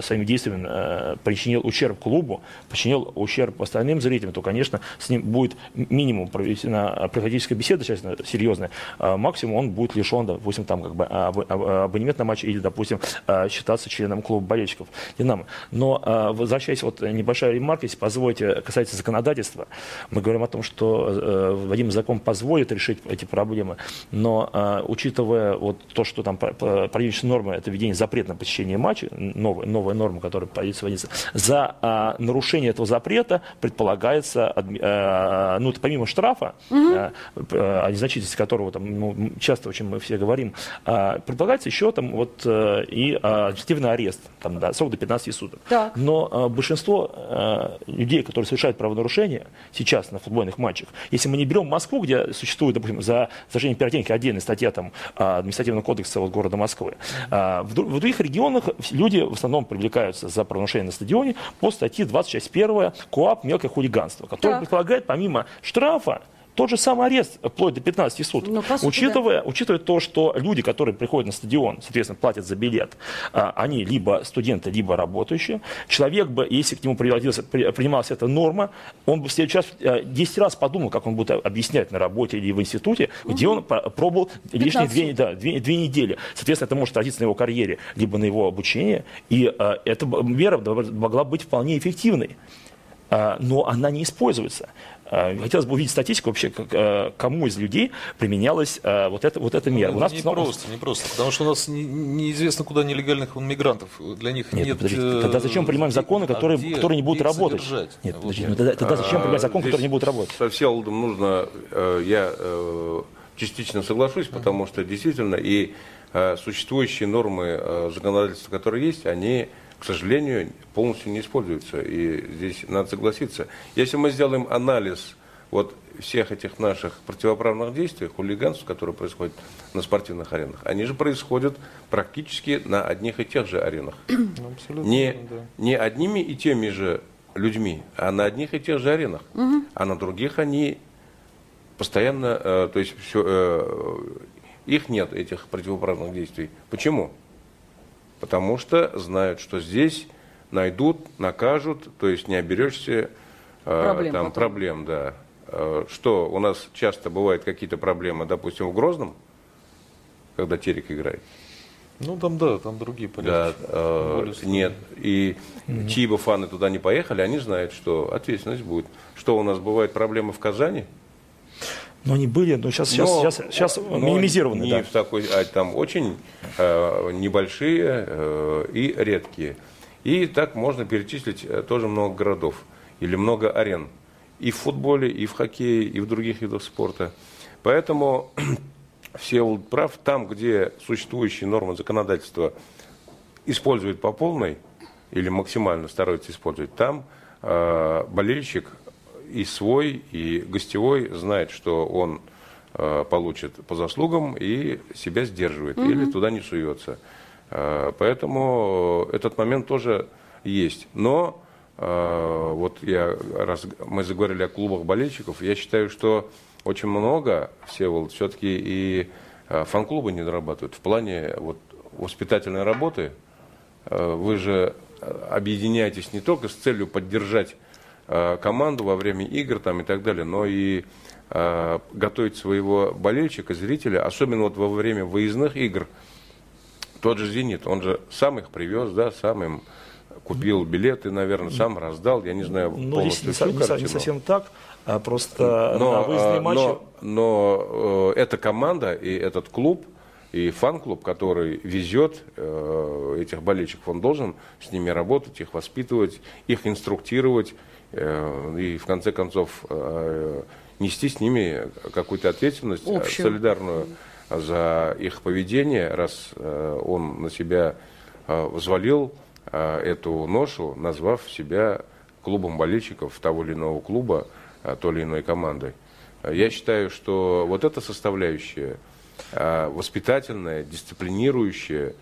своими действиями причинил ущерб клубу, причинил ущерб остальным зрителям, то, конечно, с ним будет минимум проведена профилактическая беседа, честно, серьезная, максимум он будет лишен, допустим, там как бы абонемент на матч или, допустим, считаться членом клуба болельщиков Динамо. Но возвращаясь, вот небольшая ремарка, если позволите, касается законодательства, мы говорим о том, что э, вводимый закон позволит решить эти проблемы, но учитывая вот то, что там правительственная норма, это введение запрета на посещение матча, новая, новая норма, которая появится вводиться, за нарушение этого запрета предполагается, ну, помимо штрафа, угу. о незначительности которого там, ну, часто очень мы все говорим, предполагается еще там вот и административный арест, там, да, срок до 15 суток. Так. Но большинство людей, которые совершают правонарушения сейчас на футбольных матчах, если мы не берем Москву, где существует, допустим, за зажжение пиротехники отдельная статья там, административного кодекса вот, города Москвы, в других регионах люди в основном привлекаются за правонарушение на стадионе по статье 20 часть 1 КОАП «Мелкое хулиганство», которое предполагает помимо штрафа тот же самый арест вплоть до 15 суток. Ну, сути, учитывая, да. учитывая то, что люди, которые приходят на стадион, соответственно, платят за билет, а, они либо студенты, либо работающие. Человек бы, если к нему принималась эта норма, он бы в следующий раз 10 раз подумал, как он будет объяснять на работе или в институте, угу. где он пробовал лишние две, да, две, две недели. Соответственно, это может отразиться на его карьере, либо на его обучении. И а, эта мера могла быть вполне эффективной. А, но она не используется. А, хотелось бы увидеть статистику вообще, а, кому из людей применялась вот эта, вот эта мера. Ну, у нас не снова... просто, не просто, потому что у нас неизвестно, куда нелегальных мигрантов, для них нет... нет подождите, тогда зачем принимаем законы, которые, а которые не будут работать? Содержать? Нет, подождите, ну, тогда, тогда зачем принимать закон, который не будет работать? Со Всеволодом нужно, э, я э, частично соглашусь, потому что действительно и э, существующие нормы законодательства, которые есть, они к сожалению, полностью не используются. И здесь надо согласиться. Если мы сделаем анализ вот всех этих наших противоправных действий, хулиганств, которые происходят на спортивных аренах, они же происходят практически на одних и тех же аренах. [CLEARS THROAT] Ну, не, да. не одними и теми же людьми, а на одних и тех же аренах. Угу. А на других они постоянно, э, то есть все, э, их нет, этих противоправных действий. Почему? Потому что знают, что здесь найдут, накажут, то есть не оберешься э, проблем, там, проблем, да. Э, что у нас часто бывают какие-то проблемы, допустим, в Грозном, когда Терек играет. Ну там да, там другие порядки. Да, э, нет. И угу. чьи бы фаны туда не поехали, они знают, что ответственность будет. Что у нас бывают проблемы в Казани? Но они были, но сейчас, сейчас, но, сейчас, сейчас но минимизированы. Не да. в такой, а там очень э, небольшие э, и редкие. И так можно перечислить э, тоже много городов или много арен. И в футболе, и в хоккее, и в других видах спорта. Поэтому [CLEARS THROAT] все прав, там, где существующие нормы законодательства используют по полной или максимально стараются использовать, там э, болельщик и свой, и гостевой знает, что он э, получит по заслугам и себя сдерживает угу. или туда не суется. Э, поэтому этот момент тоже есть. Но э, вот я, раз мы заговорили о клубах болельщиков, я считаю, что очень много все вот, все-таки и фан-клубы не дорабатывают в плане вот, воспитательной работы. Вы же объединяетесь не только с целью поддержать команду во время игр там, и так далее, но и э, готовить своего болельщика, зрителя, особенно вот во время выездных игр. Тот же «Зенит», он же сам их привез, да, сам им купил билеты, наверное, сам раздал, я не знаю ну, полностью всю не, картину. не совсем так, а просто но, на выездные матчи... Но, но э, эта команда и этот клуб, и фан-клуб, который везет э, этих болельщиков, он должен с ними работать, их воспитывать, их инструктировать, Э, и в конце концов э, нести с ними какую-то ответственность э, Общую. солидарную за их поведение, раз он на себя взвалил эту ношу, назвав себя клубом болельщиков того или иного клуба, той или иной командой. Я считаю, что вот эта составляющая, воспитательная, дисциплинирующая, э,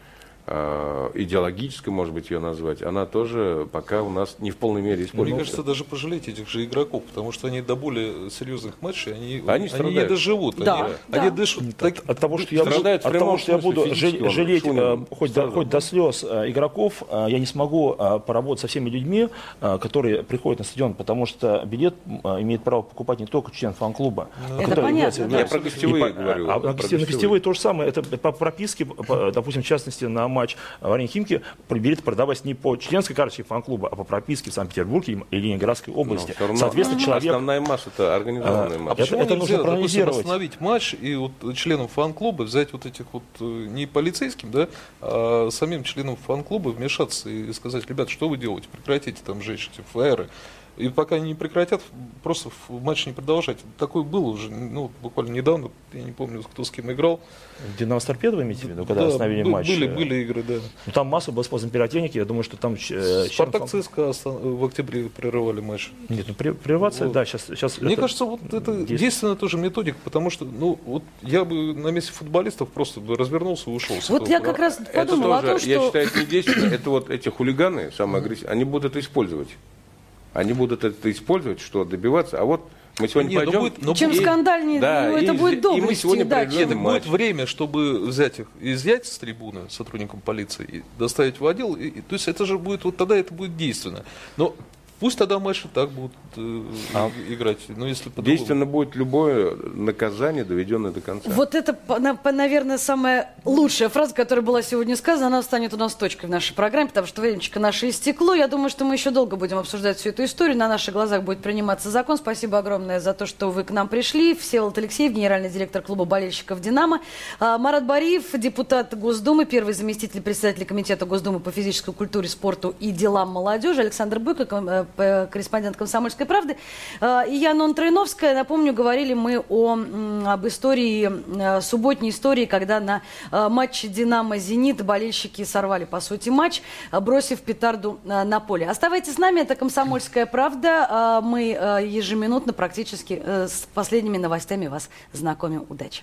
идеологической, может быть, ее назвать, она тоже пока у нас не в полной мере используется. Мне кажется, даже пожалеть этих же игроков, потому что они до более серьезных матчей, они, Они они, не доживут. Да, они, да. они дышат так- От того, что я буду, от того, что я буду жалеть э, хоть, до, хоть до слез э, игроков, э, я не смогу э, поработать со всеми людьми, э, которые приходят на стадион, потому что билет э, имеет право покупать не только член фан-клуба. Это который понятно, является- да. Я про гостевые И говорю, А, а про на гостевые, гостевые. гостевые то же самое. Это по прописке, по- допустим, в частности, на матч в Арене Химки билеты продавать не по членской карточке фан-клуба, а по прописке в Санкт-Петербурге и Ленинградской области. Но Соответственно, человек... Основная масса это организованная А, масса. это- Почему это нельзя, нужно допустим, проанализировать. остановить матч и вот членам фан-клуба взять вот этих вот э, не полицейским, да, а самим членам фан-клуба вмешаться и сказать, ребят, что вы делаете, прекратите там жечь эти флайеры. И пока они не прекратят, просто матч не продолжать. Такое было уже, ну, буквально недавно, я не помню, кто с кем играл. Динамо с торпедо вы имеете в виду, когда Да, остановили бы- матч? Были, были игры, да. Ну, там масса была использована пиротехники, я думаю, что там... э, Спартак член ЦСКА в октябре прерывали матч. Нет, ну прерваться, Вот. да, сейчас... сейчас Мне это кажется, вот это действует. действенная тоже методика, потому что, ну, вот я бы на месте футболистов просто развернулся и ушел. Вот я как раз Это подумала о тоже, том, я что... считаю, это не действенно. Это вот эти хулиганы, самые агрессивные, они будут это использовать. Они будут это использовать, что добиваться. А вот мы сегодня Не, ну пойдем... будет- но Чем и- скандальнее, да, ну, это и- будет и доблестью. мы сегодня да, чем- матч. Будет время, чтобы взять их, изъять с трибуны сотрудникам полиции, и доставить в отдел. И, и- то есть это же будет, вот тогда это будет действенно. Но пусть тогда матчи так будут э, играть. Но если по-другому. Действенно будет любое наказание, доведенное до конца. Вот это, наверное, самая лучшая фраза, которая была сегодня сказана. Она станет у нас точкой в нашей программе, потому что времечко наше истекло. Я думаю, что мы еще долго будем обсуждать всю эту историю. На наших глазах будет приниматься закон. Спасибо огромное за то, что вы к нам пришли. Всеволод Алексеев, генеральный директор клуба болельщиков «Динамо». А, Марат Бариев, депутат Госдумы, первый заместитель председателя Комитета Госдумы по физической культуре, спорту и делам молодежи. Александр Быко, э, корреспондент «Комсомольской правды». А, И я, Нон Троиновская. Напомню, говорили мы о, об истории, э, субботней истории, когда на э, матче «Динамо-Зенит» болельщики сорвали, по сути, матч, э, бросив петарду э, на поле. Оставайтесь с нами, это «Комсомольская правда». Мы э, ежеминутно практически э, с последними новостями вас знакомим. Удачи!